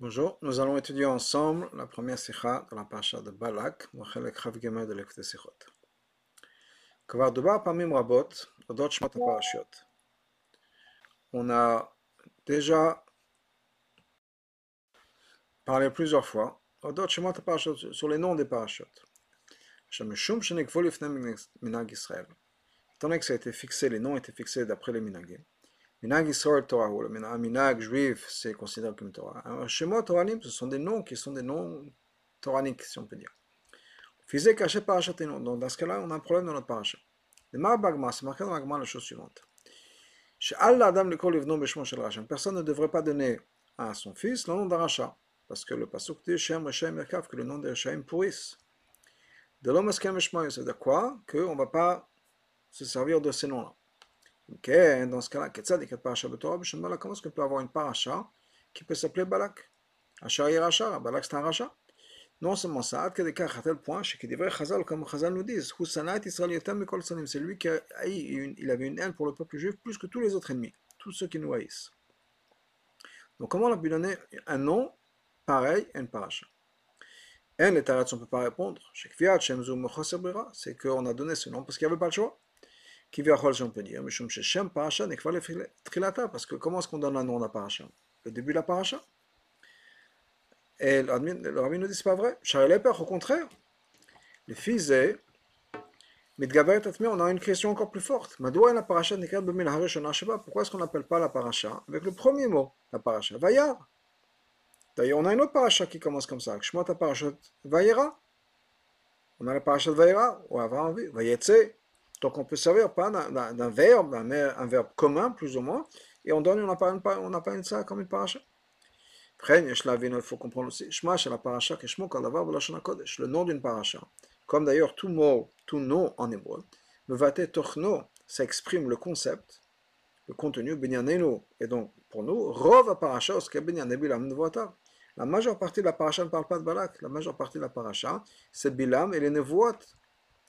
Bonjour, nous allons étudier ensemble la première sikha dans la paracha de Balak, Mochelek Chavgemer de l'Ekte Sikhot. Kvar Dubar Pamim Rabot, Odot Shmat Parashot. On a déjà parlé plusieurs fois, Odot Shmat Parashot, sur les noms des parachutes. Shamishum Shenek Volifnem Minag Israël. Étant donné que ça a été fixé, les noms étaient fixés d'après les minagim. Minag Israël Torah, ou le minag juif, c'est considéré comme Torah. Chez moi, Toranim, ce sont des noms qui sont des noms toraniques, si on peut dire. Fizé caché parachat et nom. Donc, dans ce cas-là, on a un problème dans notre parachat. Le Marbagma, c'est marqué dans l'agma la chose suivante. Chez Allah Adam le Kol Ivno Beshmo Shel Rachem. Personne ne devrait pas donner à son fils le nom d'Aracha. Parce que le pasuk dit Shem Reshaim Merkav, que le nom de Reshaim pourrisse. De l'homme Eskem Beshmo, c'est de quoi? Qu'on ne va pas se servir de ces noms-là. Ok, dans ce cas-là, comment est-ce qu'on peut avoir une paracha qui peut s'appeler Balak? Achar Balak c'est un Racha. Non seulement ça, à tel point, chez Kedivre Chazal, comme Chazal nous disent, c'est lui qui a, il avait une haine pour le peuple juif plus que tous les autres ennemis, tous ceux qui nous haïssent. Donc comment on a pu donner un nom pareil à une paracha? En les on ne peut pas répondre. C'est qu'on a donné ce nom parce qu'il n'y avait pas le choix qui on peut dire, parce que comment est-ce qu'on donne un nom à la paracha Le début de la paracha Et le rabbi nous dit c'est pas vrai. Au contraire, le fils est on a une question encore plus forte. Pourquoi est-ce qu'on n'appelle pas la paracha avec le premier mot, la paracha? Vayar. D'ailleurs, on a une autre paracha qui commence comme ça. Shmot parachat Vayera. On a la paracha de Vayera, ou avant, Vayetse. Donc on peut servir pas d'un verbe, un, verbe commun plus ou moins, et on donne, on appelle, on ça comme une paracha. Il faut comprendre aussi, le nom d'une paracha. Comme d'ailleurs tout mot, tout nom en hébreu, le vate tochno, ça exprime le concept, le contenu, binyanenu, et donc pour nous, rov paracha, La majeure partie de la paracha ne parle pas de Balak, la majeure partie de la paracha, c'est Bilam et les nevuot,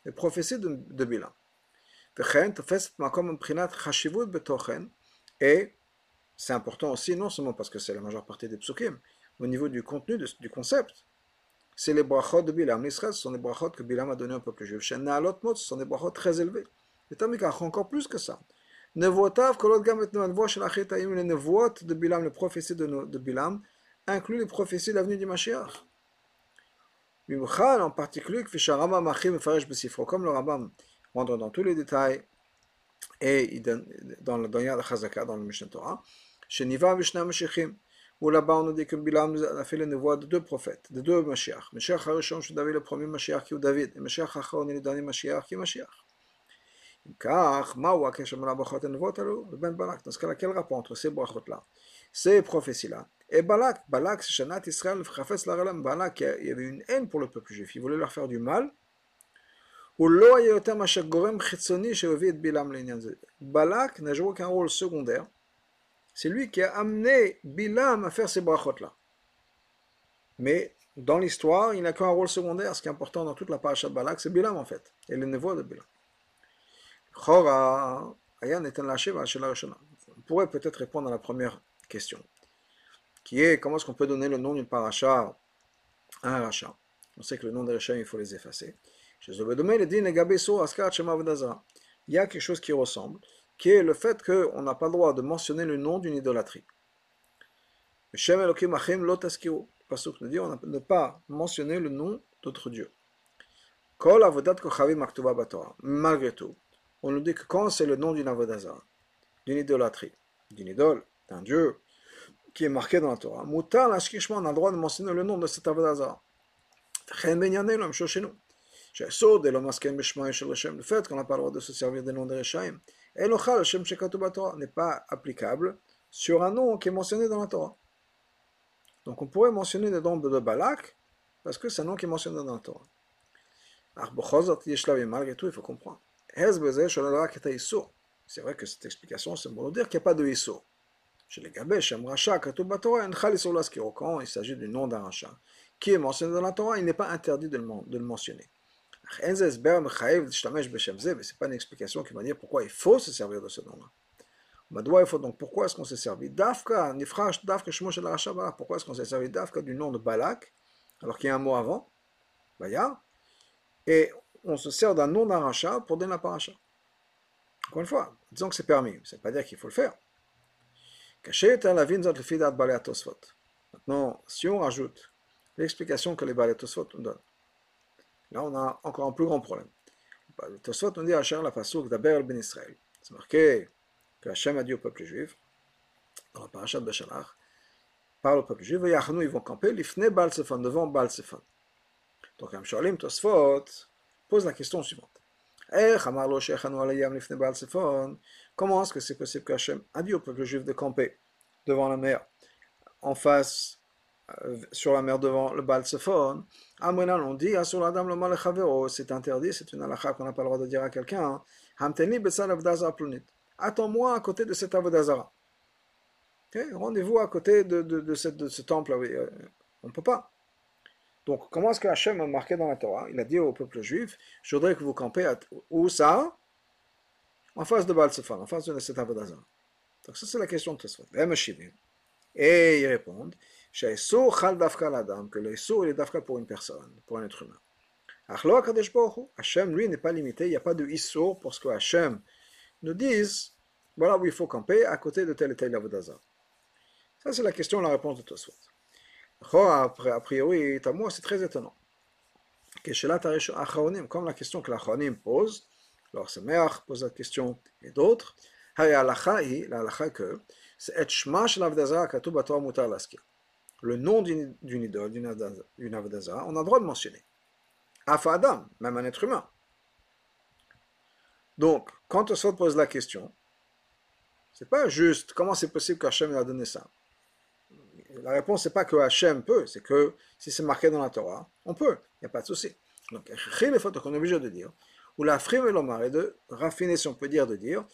les prophéties de Bilam. Et c'est important aussi, non seulement parce que c'est la majeure partie des psukim, au niveau du contenu, du concept. C'est les brachot de Bilam. L'Israël, ce sont les brachot que Bilam a donné au peuple juif. Chez Naalot Mot, ce sont des brachot très élevés. Et Tamikach, encore plus que ça. Nevotav, Kolot Gamet Noanvo, Shel Achetaim, les Nevoot de Bilam, les prophéties de, Bilam, incluent les prophéties de du Mashiach. En particulier, comme le Rambam rendre dans tous les détails, et dans le Donya de Chazaka, dans le Mishnah Torah, chez Niva Vishna Mashiachim, où là-bas on nous dit que Bilam a fait les voix de deux prophètes, de deux Mashiach. Mashiach Harishon, c'est David le premier Mashiach qui est David, et Mashiach Acharon est le dernier Mashiach qui est Mashiach. Car, Maou Akeshem Rabachot et Nevot Alou, le Ben Balak, dans ce cas-là, quel rapport entre ces brachot-là, ces prophéties-là, et Balak, Balak, c'est Shanat Israël, Chafetz Laralam, Balak, il y avait une Balak n'a joué aucun rôle secondaire. C'est lui qui a amené Bilam à faire ces brachot-là. Mais dans l'histoire, il n'a qu'un rôle secondaire. Ce qui est important dans toute la paracha de Balak, c'est Bilam en fait, et les névois de Bilam. On pourrait peut-être répondre à la première question, qui est comment est-ce qu'on peut donner le nom d'une paracha à un rachat? On sait que le nom des rachats, il faut les effacer. Il y a quelque chose qui ressemble, qui est le fait qu'on n'a pas le droit de mentionner le nom d'une idolâtrie. Nous dit on ne pas mentionner le nom d'autre Dieu. Malgré tout, on nous dit que quand c'est le nom d'une avodazara, d'une idolâtrie, d'une idole, d'un Dieu, qui est marqué dans la Torah, on a le droit de mentionner le nom de cet avodazara. Chez nous. Le fait qu'on n'a pas le droit de se servir des noms de Reshaim, n'est pas applicable sur un nom qui est mentionné dans la Torah. Donc on pourrait mentionner le nom de Balak, parce que c'est un nom qui est mentionné dans la Torah. Malgré tout, il faut comprendre. C'est vrai que cette explication, c'est pour nous dire qu'il n'y a pas de Issur. Chez les Gabesh, quand il s'agit du nom d'un rachat qui est mentionné dans la Torah, il n'est pas interdit de le mentionner. C'est pas une explication qui va dire pourquoi il faut se servir de ce nom-là. Madoua faut donc pourquoi est-ce qu'on s'est servi Nifrash, Dafka, Shmosh Balak. Pourquoi est-ce qu'on s'est servi Dafka du nom de Balak, alors qu'il y a un mot avant, Baya, et on se sert d'un nom d'Aracha pour donner la paracha. Encore une fois, disons que c'est permis, ça ne veut pas dire qu'il faut le faire. Maintenant, si on rajoute l'explication que les Balei Tosfot nous donnent, là on a encore un plus grand problème. Le Tosfot nous dit à la Pasuk d'Aber ben Israël. C'est marqué que Hachem a dit au peuple juif, dans la paracha de Béchalach, parle au peuple juif, ils vont camper, l'ifne Baal devant Baal Donc, Amshalim Tosfot pose la question suivante. Comment est-ce que c'est possible qu'Hachem a dit au peuple juif de camper devant la mer, en face, sur la mer devant le Baal Sephon Amrenan, on dit, sur la dame le malachavero, c'est interdit, c'est une halakha qu'on n'a pas le droit de dire à quelqu'un. Hamteni betsal avdazar plunit. Attends-moi à côté de cet avodazara. Rendez-vous à côté de, de, de, ce temple. Euh, on ne peut pas. Donc, comment est-ce que Hachem a marqué dans la Torah? Il a dit au peuple juif Je voudrais que vous campez à, où ça? En face de Baal en face de cet Avodazar. Donc, ça, c'est la question de Tosfot. Et ils répondent que le Issour est dafka pour une personne, pour un être humain. Hachem, lui, n'est pas limité, il n'y a pas de Issour pour ce que Hachem nous dise voilà où il faut camper, à côté de tel et tel Avodazar. Ça, c'est la question, la réponse de Tosfot. A priori, moi, c'est très étonnant. Comme la question que la pose, alors Sameach pose la question et d'autres, la que c'est Shma shel Avdazara Katu Batorah Mutar Laskir. Le nom d'une idole, d'une Avdazara, on a le droit de mentionner. Afa Adam, même un être humain. Donc, quand on se pose la question, c'est pas juste comment c'est possible qu'Hachem a donné ça? La réponse, n'est pas que Hachem peut, c'est que si c'est marqué dans la Torah, on peut, il n'y a pas de souci. Donc, qu'on est obligé de dire, ou la frime et l'omar, et de raffiner, si on peut dire, de dire,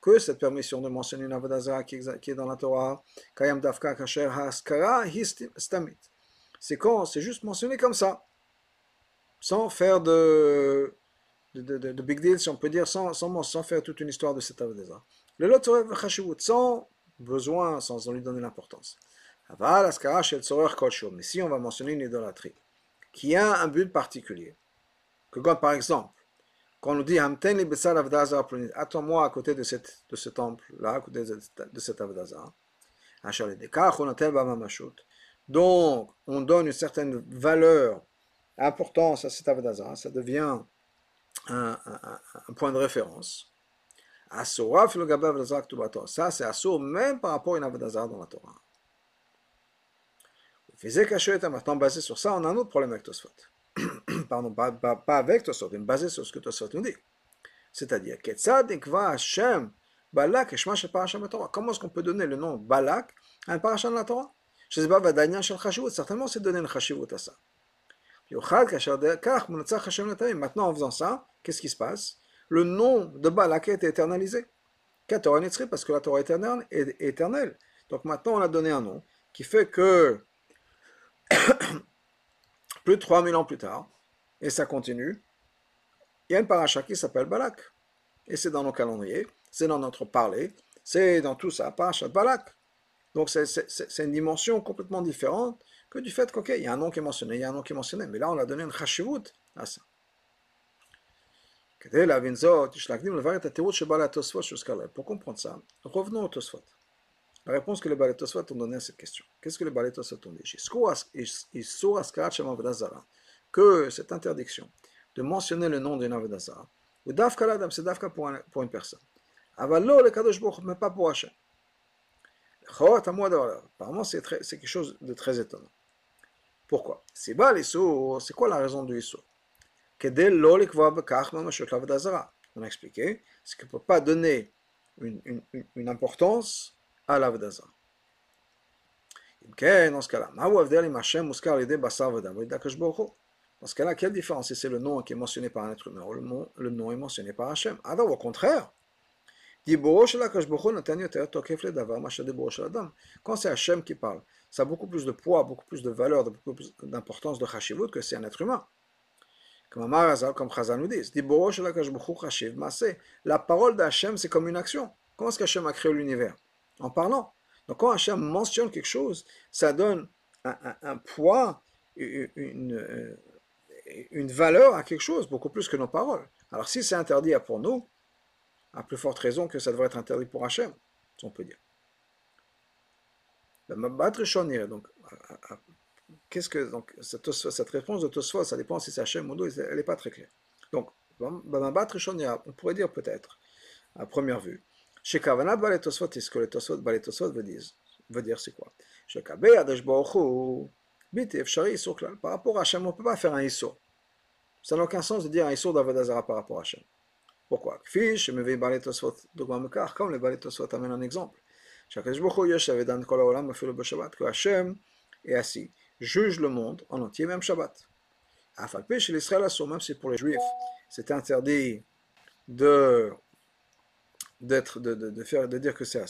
que cette permission de mentionner une avodazara qui est dans la Torah, kayam dafka kasher haskara histamit. C'est quand c'est juste mentionné comme ça, sans faire de, big deal, si on peut dire, sans, faire toute une histoire de cette avodazara. Le lot sans besoin, sans en lui donner l'importance. Mais si on va mentionner une idolâtrie qui a un but particulier, que quand par exemple, quand on dit attends-moi à côté de, cette, de ce temple-là, à côté de, cet avdazar, donc on donne une certaine valeur, importance à cet avdazar, ça devient un, un, un point de référence. Ça, c'est assour même par rapport à une avodazar dans la Torah. Maintenant, basé sur ça, on a un autre problème avec Tosfot. Pardon, pas, pas, pas avec Tosfot, mais basé sur ce que Tosfot nous dit. C'est-à-dire, Balak Comment est-ce qu'on peut donner le nom Balak à un parasha de la Torah? Certainement, c'est donner une chashivut à ça. Maintenant, en faisant ça, qu'est-ce qui se passe? Le nom de Balak est éternalisé. Parce que la Torah est éternelle. Donc maintenant, on a donné un nom qui fait que plus de 3000 ans plus tard, et ça continue, il y a une paracha qui s'appelle Balak. Et c'est dans nos calendriers, c'est dans notre parler, c'est dans tout ça, paracha Balak. Donc c'est une dimension complètement différente que du fait qu'il y a un nom qui est mentionné, il y a un nom qui est mentionné. Mais là, on a donné une chashivut à ça. Pour comprendre ça, revenons au Tosfot. La réponse que les Balais Tosfot ont donnée à cette question. Qu'est-ce que les Balais Tosfot ont dit? Que cette interdiction de mentionner le nom d'un Avedazara, ou Dafka l'Adam, c'est Dafka pour, une personne. Avalo le Kadosh mais pas pour Hachem. Apparemment, c'est quelque chose de très étonnant. Pourquoi? C'est quoi la raison du Issur on a expliqué, c'est qu'on ne peut pas donner une, importance à l'Avdazara. Dans ce cas-là, dans ce cas-là, quelle différence? Si c'est le nom qui est mentionné par un être humain. Ou le nom, est mentionné par Hachem. Alors, au contraire, quand c'est Hachem qui parle, ça a beaucoup plus de poids, beaucoup plus de valeur, beaucoup plus d'importance de Hashivut que c'est un être humain. Comme Amar Hazal, comme Chazal nous dit, la parole d'Hachem, c'est comme une action. Comment est-ce qu'Hachem a créé l'univers? En parlant. Donc quand Hachem mentionne quelque chose, ça donne un, poids, une, une, valeur à quelque chose, beaucoup plus que nos paroles. Alors si c'est interdit pour nous, à plus forte raison que ça devrait être interdit pour Hachem, si on peut dire. Donc, qu'est-ce que donc cette, réponse de Tosfot, ça dépend si c'est Hachem ou non, elle n'est pas très claire. Donc, on pourrait dire peut-être, à première vue, chez Kavanat Balet Tosfot, ce que le Tosfot Balet Tosfot veut dire, c'est quoi? Chez Kabé Adesh Par rapport à Hachem, on ne peut pas faire un Isur. Ça n'a aucun sens de dire un Isur d'Avodazara par rapport à Hachem. Pourquoi? Fiche, me Balet Tosfot, comme le Balet Tosfot amène un exemple. Que Hachem est assis juge le monde en entier, même Shabbat. Afalpé chez l'Israël même si pour les Juifs, c'est interdit de, d'être, de, de, faire, de dire que c'est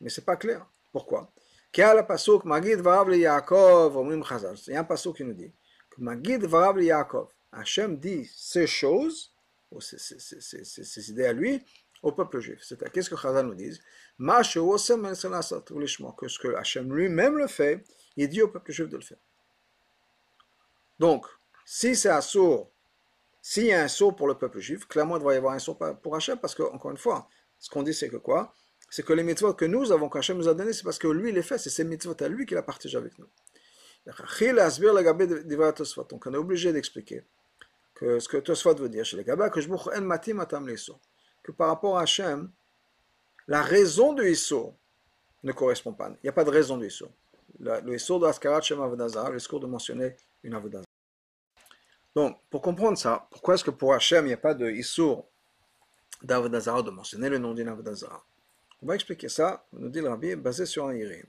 Mais c'est pas clair. Pourquoi Il y a un pasuk qui nous dit que Hachem dit ces choses, ces, idées à lui, au peuple juif. C'est qu'est-ce que Chazal nous dit que ce que Hachem lui-même le fait, il dit au peuple juif de le faire. Donc, si c'est un sourd, s'il y a un saut pour le peuple juif, clairement il doit y avoir un saut pour Hachem, parce que, encore une fois, ce qu'on dit c'est que quoi? C'est que les mitzvot que nous avons, qu'Hachem nous a donné, c'est parce que lui les fait, c'est ces mitzvot à lui qu'il a partagé avec nous. Donc on est obligé d'expliquer que ce que Tosfot veut dire chez les Gabas, que que par rapport à Hachem, la raison de Issur ne correspond pas. Il n'y a pas de raison de Issur. Le Issur de Askarat Shem Avodazara, le discours de mentionner une Avodazara. Donc, pour comprendre ça, pourquoi est-ce que pour Hachem, il n'y a pas de Issur d'Avodazara, de mentionner le nom d'une Avodazara? On va expliquer ça, nous dit le Rabbi, basé sur un Irim.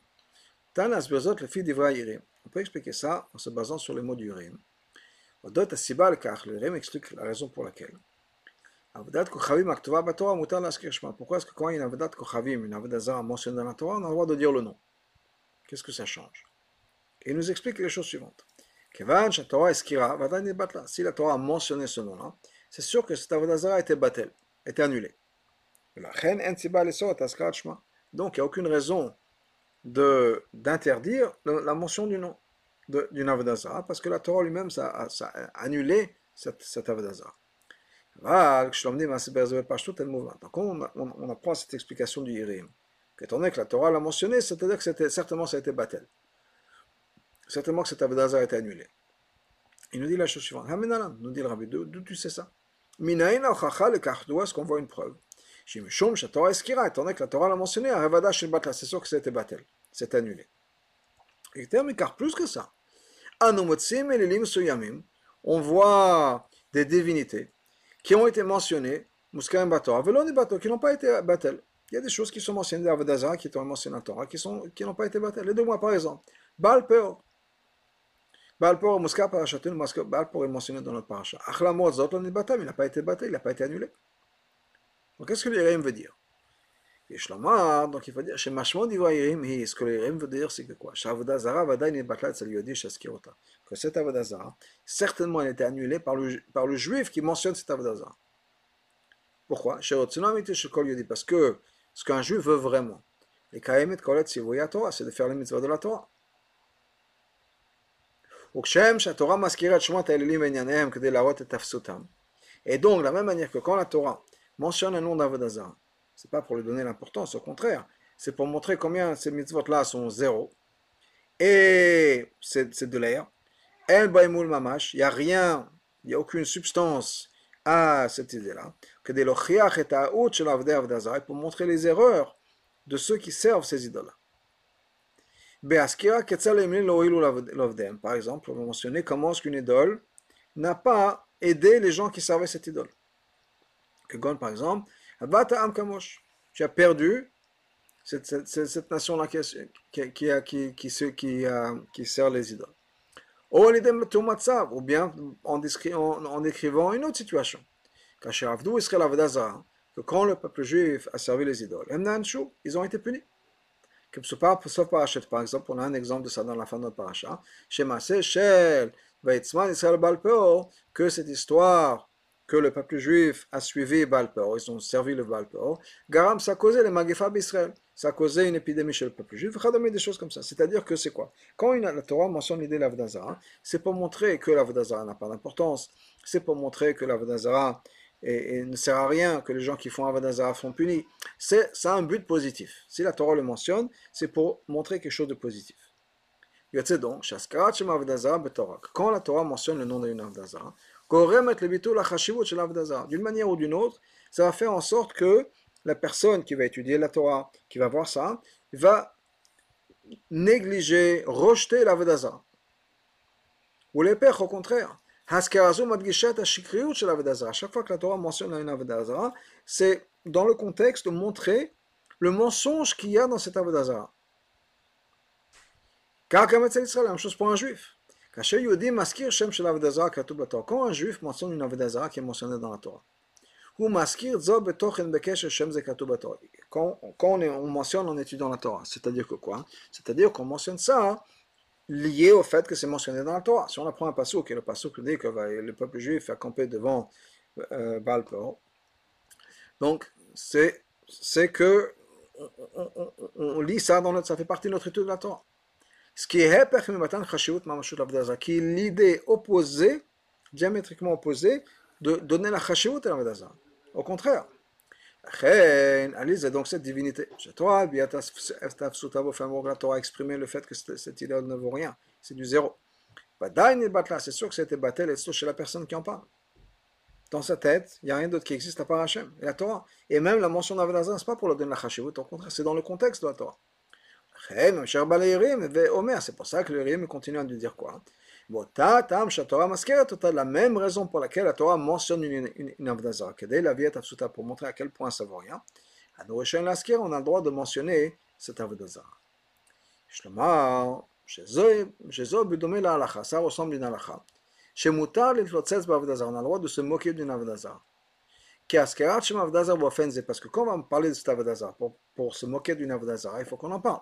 Tanas Bezot, le fils d'Ivra Irim. On peut expliquer ça en se basant sur les mots du Irim. Odot Asibal, car le Irim explique la raison pour laquelle. Pourquoi est-ce que quand il y a une Avodat Kochavim, une Avodah mentionnée dans la Torah, on a le droit de dire le nom? Qu'est-ce que ça change? Et il nous explique les choses suivantes. Si la Torah a mentionné ce nom-là, c'est sûr que cette Avodah a été battelle, été annulée. Donc il n'y a aucune raison d'interdire la mention du nom d'une Avodah parce que la Torah lui-même a, a, annulé cette, cette Avodah donc on, on, on, apprend cette explication du Yirim, qu'étant donné que la Torah l'a mentionné, c'est-à-dire que certainement ça a été battel. Certainement que cet Avedazar a été annulé. Il nous dit la chose suivante. Nous dit le rabbi, d'où tu sais ça? Minaïna d'où est-ce qu'on voit une preuve? Shimshum, Torah Eskira, étant donné que la Torah l'a mentionné, Arevada Batla, c'est sûr que été battel, c'est annulé. Et car plus que ça, Anomotsim et les on voit des divinités qui ont été mentionnés, Muskaim Bator, Velon Bator, qui n'ont pas été Batel. Il y a des choses qui sont mentionnées dans Avodazara, qui sont mentionnées dans Torah, qui n'ont pas été Batel. Les deux mois, par exemple. Baal Peor. Baal Peor, Muska Parashatin, Baal Peor est mentionné dans notre paracha. Achlamot Zotlon Batam, il n'a pas été Batel, il n'a pas été annulé. Donc, qu'est-ce que l'Irim veut dire? Et Shlomar, donc il faut dire, chez Mashmon d'Ivoirim, ce que l'Irim veut dire, c'est que quoi? Shavadazara, Vadain et Batlat, ça lui dit, Shaskirota. Que cette Avodazara, certainement, elle a été annulée par le, par le juif qui mentionne cette Avodazara. Pourquoi? Parce que ce qu'un juif veut vraiment, et Kaemet Kolet Sivoya Torah, c'est de faire les mitzvahs de la Torah. Et donc, de la même manière que quand la Torah mentionne un nom d'Avodazara, c'est pas pour lui donner l'importance, au contraire, c'est pour montrer combien ces mitzvot-là sont zéro. Et c'est de l'air. El mamash, il n'y a rien, il n'y a aucune substance à cette idée-là. Que des lochiach et pour montrer les erreurs de ceux qui servent ces idoles-là. Par exemple, on va mentionner comment est-ce qu'une idole n'a pas aidé les gens qui servaient cette idole. Que Gon, par exemple, tu as perdu cette, nation-là qui sert les idoles. Ou bien en, en, en décrivant une autre situation. Que quand le peuple juif a servi les idoles, ils ont été punis. Sauf parachet, par exemple, on a un exemple de ça dans la fin de notre paracha. Chez Massé, Shel, Israël Balpeo, que cette histoire que le peuple juif a suivi Balpeo, ils ont servi le Balpeo, Garam, ça causé les Magifab Israël, ça causé une épidémie chez le peuple juif, des choses comme ça. C'est-à-dire que c'est quoi? Quand une, la Torah mentionne l'idée de l'Avodazara, c'est pour montrer que l'Avodazara n'a pas d'importance, c'est pour montrer que l'Avodazara et, ne sert à rien que les gens qui font Avodazara sont punis. C'est, ça a un but positif. Si la Torah le mentionne, c'est pour montrer quelque chose de positif. donc, quand la Torah mentionne le nom d'une Avodazara, d'une manière ou d'une autre, ça va faire en sorte que la personne qui va étudier la Torah, qui va voir ça, va négliger, rejeter l'Avodazara. Ou les pères, au contraire. Chaque fois que la Torah mentionne une Avodazara, c'est dans le contexte de montrer le mensonge qu'il y a dans cette Avodazara. Car comme c'est la même chose pour un juif. Quand un juif mentionne une Avodazara qui est mentionnée dans la Torah, quand, quand on, mentionne en étudiant la Torah, c'est-à-dire que quoi? C'est-à-dire qu'on mentionne ça lié au fait que c'est mentionné dans la Torah. Si on apprend un passage, qui est le qui dit que le peuple juif a campé devant euh, Baal donc c'est, que on, lit ça dans notre, ça fait partie de notre étude de la Torah. Ce qui est qui est l'idée opposée, diamétriquement opposée, de donner la chashivut à la Au contraire. Donc cette divinité, chez toi, la Torah a exprimé le fait que cette idole ne vaut rien, c'est du zéro. C'est sûr que c'était battel chez la personne qui en parle. Dans sa tête, il n'y a rien d'autre qui existe à part Hachem et la Torah. Et même la mention d'Avedazan, ce n'est pas pour le donner la chashivut, au contraire, c'est dans le contexte de la Torah. C'est pour ça que le Rim continue à nous dire quoi? La même raison pour laquelle la Torah mentionne une, une, une Avdazara, pour montrer à quel point ça vaut rien. À on a le droit de mentionner cette Avdazara. Ça ressemble à une halacha. Chez Moutar, on a le droit de se moquer d'une Avdazara. Parce que quand on va parler de cette Avdazara, pour, pour se moquer d'une Avdazara, il faut qu'on en parle.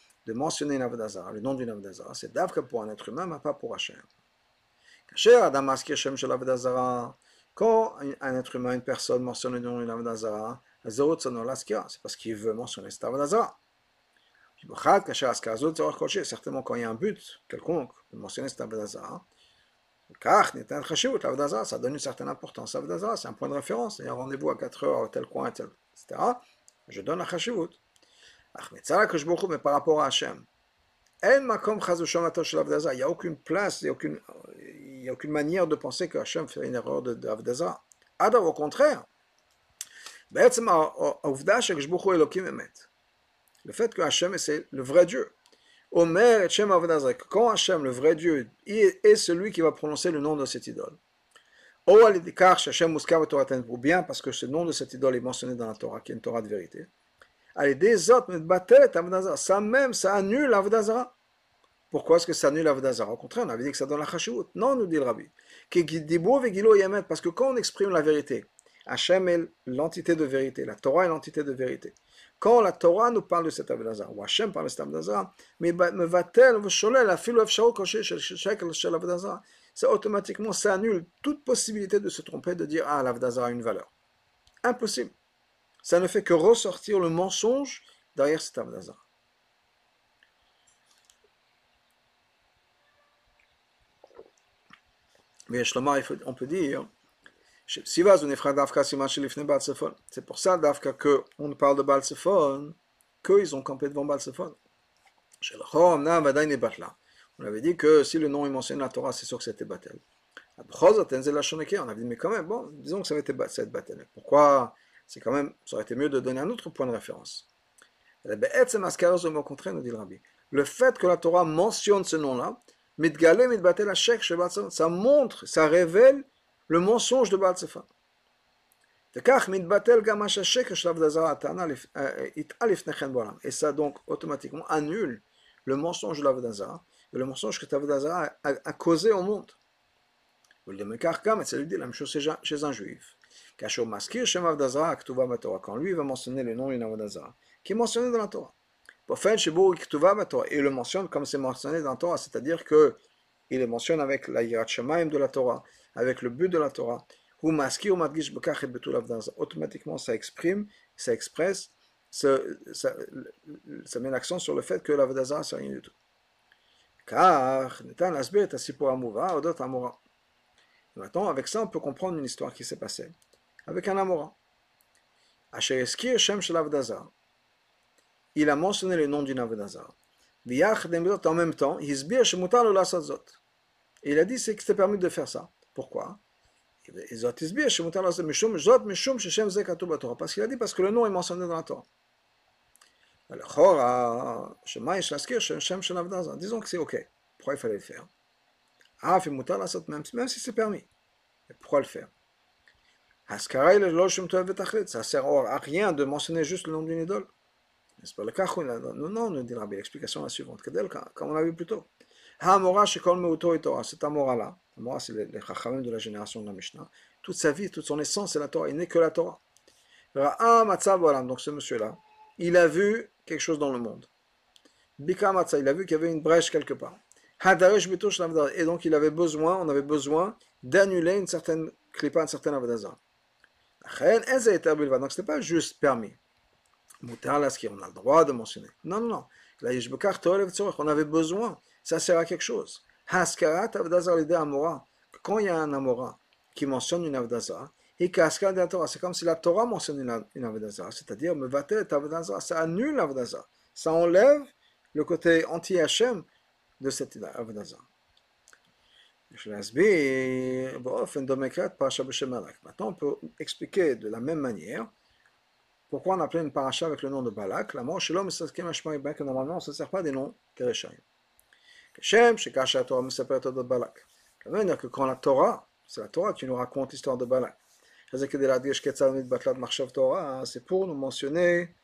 de mentionner une Avodazara, le nom d'une Avodazara, c'est d'Avka pour un être humain, mais pas pour Hachem. Quand un être humain, une personne mentionne le nom d'une Avodazara, c'est parce qu'il veut mentionner cette Avodazara. Certainement, quand il y a un but quelconque de mentionner cette Avodazara, ça donne une certaine importance. C'est un point de référence. Il y a un rendez-vous à 4 heures, tel coin, etc. Je donne la chashivut mais par rapport à Hachem. Il n'y a aucune place, il n'y a aucune, a aucune manière de penser que Hachem fait une erreur de, de Alors, au contraire, le fait que Hachem c'est le vrai Dieu. Omer quand Hachem, le vrai Dieu, est celui qui va prononcer le nom de cette idole. Ou bien parce que ce nom de cette idole est mentionné dans la Torah, qui est une Torah de vérité. Ça même, ça annule l'Avodazara. Pourquoi est-ce que ça annule l'Avodazara Au contraire, on avait dit que ça donne la chashivut. Non, nous dit le rabbi. Parce que quand on exprime la vérité, Hachem est l'entité de vérité, la Torah est l'entité de vérité. Quand la Torah nous parle de cet Avodazara, ou Hachem parle de cet Avodazara, mais ça automatiquement, ça annule toute possibilité de se tromper, de dire, ah, l'Avodazara a une valeur. Impossible ça ne fait que ressortir le mensonge derrière cet Avdazara. Mais on peut dire, c'est pour ça Dafka qu'on parle de Balsephon, qu'ils ont campé devant Balsephon. On avait dit que si le nom est mentionné dans la Torah, c'est sûr que c'était Batel. On avait dit, mais quand même, bon, disons que ça avait été Batel. Pourquoi c'est quand même, ça aurait été mieux de donner un autre point de référence. Nous dit le rabbi, le fait que la Torah mentionne ce nom-là, ça montre, ça révèle le mensonge de Baal Sefa. Et ça donc automatiquement annule le mensonge de l'Avodazara, et le mensonge que l'Avodazara a, a, causé au monde. C'est la même chose chez un juif. Quand lui va mentionner le nom d'une Avodazara, qui est mentionné dans la Torah. Et le mentionne comme c'est mentionné dans la Torah, c'est-à-dire que il le mentionne avec la Yirat de la Torah, avec le but de la Torah. Automatiquement, ça exprime, ça expresse, ça, met l'accent sur le fait que l'Avodazara, c'est rien du tout. Car, Maintenant, avec ça, on peut comprendre une histoire qui s'est passée avec un Amora. Il a mentionné le nom d'une Avodazara. En même temps, il a dit que c'était permis de faire ça. Pourquoi? Parce qu'il a dit parce que le nom est mentionné dans la Torah. Disons que c'est ok. Pourquoi il fallait le faire? Même si c'est permis. Pourquoi le faire? Ça sert à rien de mentionner juste le nom d'une idole. N'est-ce pas le cas Non, non, nous dit l'explication est la suivante. Comme on l'a vu plus tôt. Cet Amora-là, Amora c'est les Chachamim de la génération de la Mishnah, toute sa vie, toute son essence, c'est la Torah, il n'est que la Torah. Donc ce monsieur-là, il a vu quelque chose dans le monde. Bika il a vu qu'il y avait une brèche quelque part. Et donc il avait besoin, on avait besoin d'annuler une certaine klipa, une certaine avdazah. Donc ce n'est pas juste permis. On a le droit de mentionner. Non, non, non. On avait besoin. Ça sert à quelque chose. Quand il y a un amora qui mentionne une avdazah, c'est comme si la Torah mentionne une avdazah, c'est-à-dire ça annule l'avdazah. Ça enlève le côté anti-Hachem de cette avdazah. Maintenant, on peut expliquer de la même manière pourquoi on appelait une paracha avec le nom de Balak. La mort l'homme, c'est que normalement, on ne se sert pas des noms Kereshaim. Shem, chez Kasha Torah, de Balak. Veut dire que quand la Torah, c'est la Torah qui nous raconte l'histoire de Balak. C'est pour nous mentionner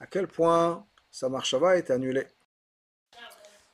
à quel point sa marchava est annulée.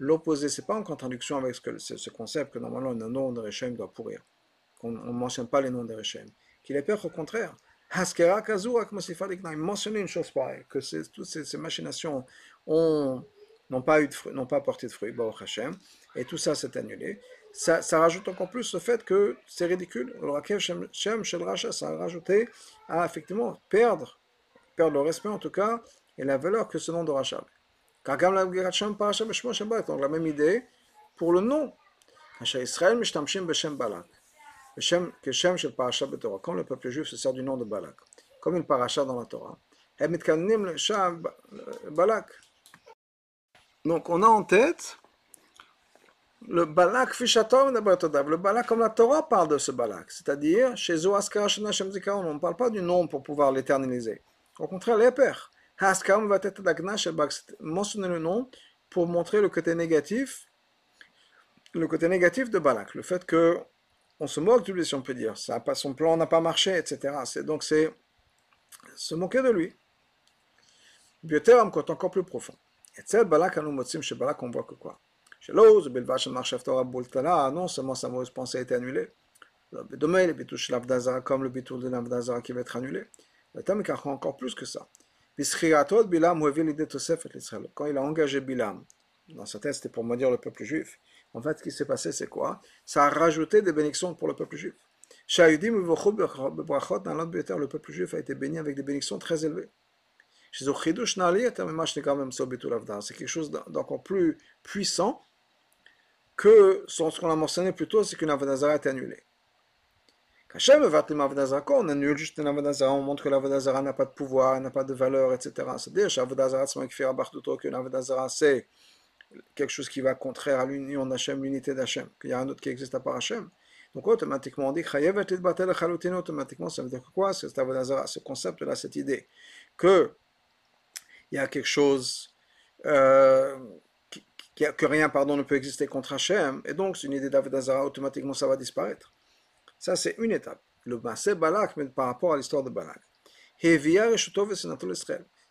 l'opposé, c'est pas en contradiction avec ce, concept que normalement le nom de Rechem doit pourrir, qu'on ne mentionne pas les noms de Rechem. Qu'il est peur au contraire. Haskera Kazura, comme s'il fallait mentionner une chose pareille, que toutes ces, machinations n'ont pas, porté de fruits, Hashem, et tout ça s'est annulé. Ça, rajoute encore plus le fait que c'est ridicule. Le Rakev Shem Shel Racha, ça a rajouté à effectivement perdre, perdre le respect en tout cas, et la valeur que ce nom de Rachab. Donc la même idée pour le nom. Israël Mishtamshim Beshem Balak. Que Shem Shel Parasha Torah. Quand le peuple juif se sert du nom de Balak, comme une paracha dans la Torah. Balak. Donc on a en tête le Balak Fishatom Le Balak comme la Torah parle de ce Balak. C'est-à-dire, chez Zoaskar Shem Zikaron, on ne parle pas du nom pour pouvoir l'éterniser. Au contraire, les pères. Haskam va être mentionner le nom pour montrer le côté négatif, le côté négatif de Balak, le fait que on se moque de lui, si on peut dire. Son plan n'a pas marché, etc. donc c'est se moquer de lui. Bioteram, quand encore plus profond. Et c'est Balak, chez Balak, on voit que quoi? Non seulement sa mauvaise pensée a été annulée, comme le bitoul de l'Avdazara qui va être annulé. encore plus que ça. Quand il a engagé Bilam, dans tête c'était pour maudire le peuple juif, en fait ce qui s'est passé c'est quoi? Ça a rajouté des bénédictions pour le peuple juif. Le peuple juif a été béni avec des bénédictions très élevées. C'est quelque chose d'encore plus puissant que ce qu'on a mentionné plus tôt, c'est qu'une Avodazara est annulée. Quand on annule juste une Avodazara, on montre que l'Avodazara n'a pas de pouvoir, n'a pas de valeur, etc. C'est-à-dire Avodazara, c'est quelque chose qui va contraire à l'union d'Hachem, l'unité d'Hachem, qu'il y a un autre qui existe à part Hachem. Donc automatiquement on dit automatiquement ça veut dire que quoi? C'est ce concept-là, cette idée que il y a quelque chose euh, que rien pardon, ne peut exister contre Hachem, et donc c'est une idée d'Avodazara, automatiquement ça va disparaître. Ça c'est une étape. Le Basé Balak, mais par rapport à l'histoire de Balak.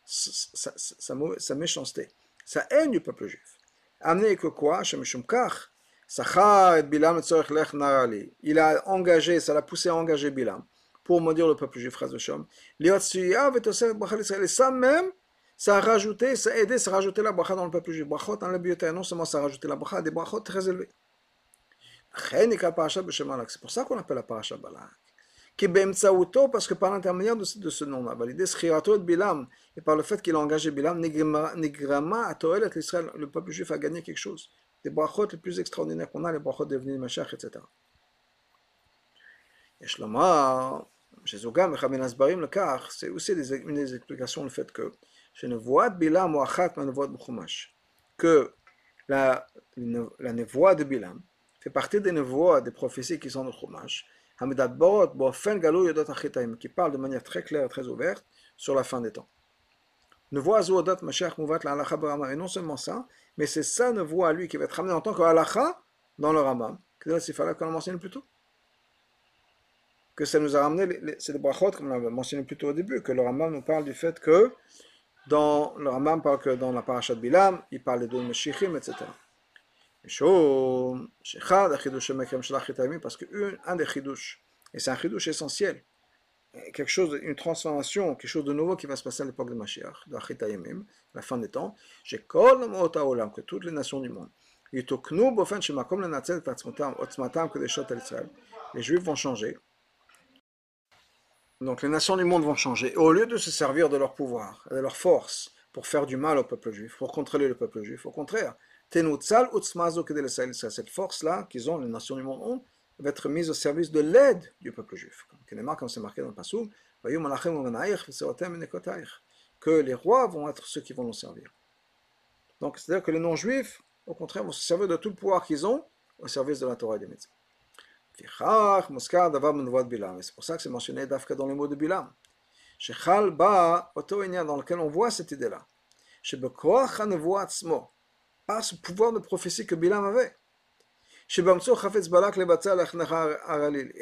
Sa, sa, sa méchanceté, sa haine du peuple juif. Amener que quoi il a engagé, ça l'a poussé à engager Bilam pour maudire le peuple juif, et ça même, ça a rajouté, ça a aidé, ça a rajouté la bracha dans le peuple juif. Le non seulement ça a rajouté la bracha, des brachot très élevés. C'est pour ça qu'on appelle la paracha Balak. Parce que par l'intermédiaire de, de ce nom-là, validé de Bilam, et par le fait qu'il a engagé Bilam, Negrama a l'Israël, le peuple juif a gagné quelque chose. Des brachot les plus extraordinaires qu'on a, les brachot devenus Mashiach, etc. Et Shlomo, chez Zogam et Asbarim, le car, c'est aussi une des explications le fait que Shenevoat Bilam ou Achat Manevoat B'chumash. Que la, la névoie de Bilam fait partie des névoies, des prophéties qui sont dans le Chumash, qui parle de manière très claire et très ouverte sur la fin des temps. Et non seulement ça, mais c'est ça nevoa à lui qui va être ramené en tant que halacha dans le Ramam. Que c'est fallait qu'on a mentionné plus tôt? Que ça nous a ramené, c'est le brachot, comme on mentionné plus tôt au début, que le Ramam nous parle du fait que dans le Rambam parle que dans la parashat Bilam, il parle de Meshichim, etc. Parce qu'un des chidush, et c'est un chidush essentiel, quelque chose, une transformation, quelque chose de nouveau qui va se passer à l'époque de Mashiach, de la fin des temps, que toutes les nations du monde, les juifs vont changer, donc les nations du monde vont changer. au lieu de se servir de leur pouvoir, de leur force, pour faire du mal au peuple juif, pour contrôler le peuple juif, au contraire, cette force-là qu'ils ont, les nations du monde ont, va être mise au service de l'aide du peuple juif. Comme c'est marqué dans le Passoum, que les rois vont être ceux qui vont nous servir. Donc c'est-à-dire que les non-juifs, au contraire, vont se servir de tout le pouvoir qu'ils ont au service de la Torah et des médecins. C'est pour ça que c'est mentionné d'Afka dans les mots de Bilam. dans lequel on voit cette idée-là. Par ce pouvoir de prophétie que Bilam avait. Et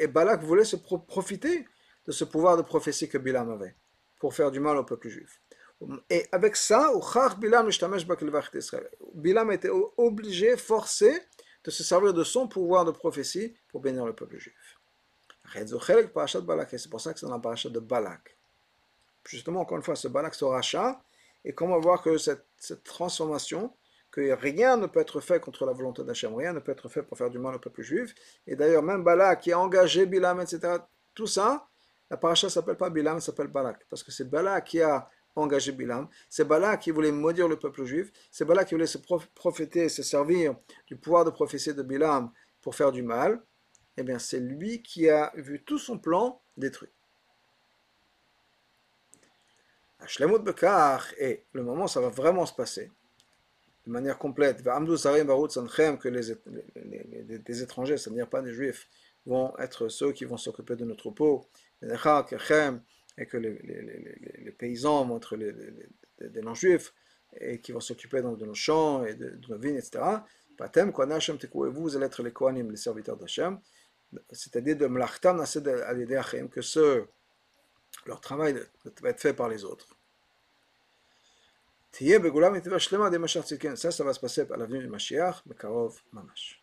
Balak voulait se profiter de ce pouvoir de prophétie que Bilam avait pour faire du mal au peuple juif. Et avec ça, Bilam était obligé, forcé, de se servir de son pouvoir de prophétie pour bénir le peuple juif. C'est pour ça que c'est dans la parachat de Balak. Justement, encore une fois, ce Balak, ce rachat, et comment voir que cette, transformation, que rien ne peut être fait contre la volonté d'Hachem, rien ne peut être fait pour faire du mal au peuple juif. Et d'ailleurs, même Balak qui a engagé Bilam, etc., tout ça, la paracha ne s'appelle pas Bilam, elle s'appelle Balak. Parce que c'est Balak qui a engagé Bilam. C'est Balak qui voulait maudire le peuple juif. C'est Balak qui voulait se prophéter, se servir du pouvoir de prophétie de Bilam pour faire du mal. Eh bien, c'est lui qui a vu tout son plan détruit. Shlemut Bekar, et le moment ça va vraiment se passer, de manière complète, que les, les, des étrangers, c'est-à-dire pas des juifs, vont être ceux qui vont s'occuper de notre peau, et que les, les, les paysans vont être des non-juifs et qui vont s'occuper de nos champs et de, nos vignes, etc. vous allez être les Kohanim, les serviteurs d'Hachem, c'est-à-dire de Mlachtam que ce, leur travail va être fait par les autres. Ça, ça va se passer à l'avenue du Mashiach, Bekarov Mamash.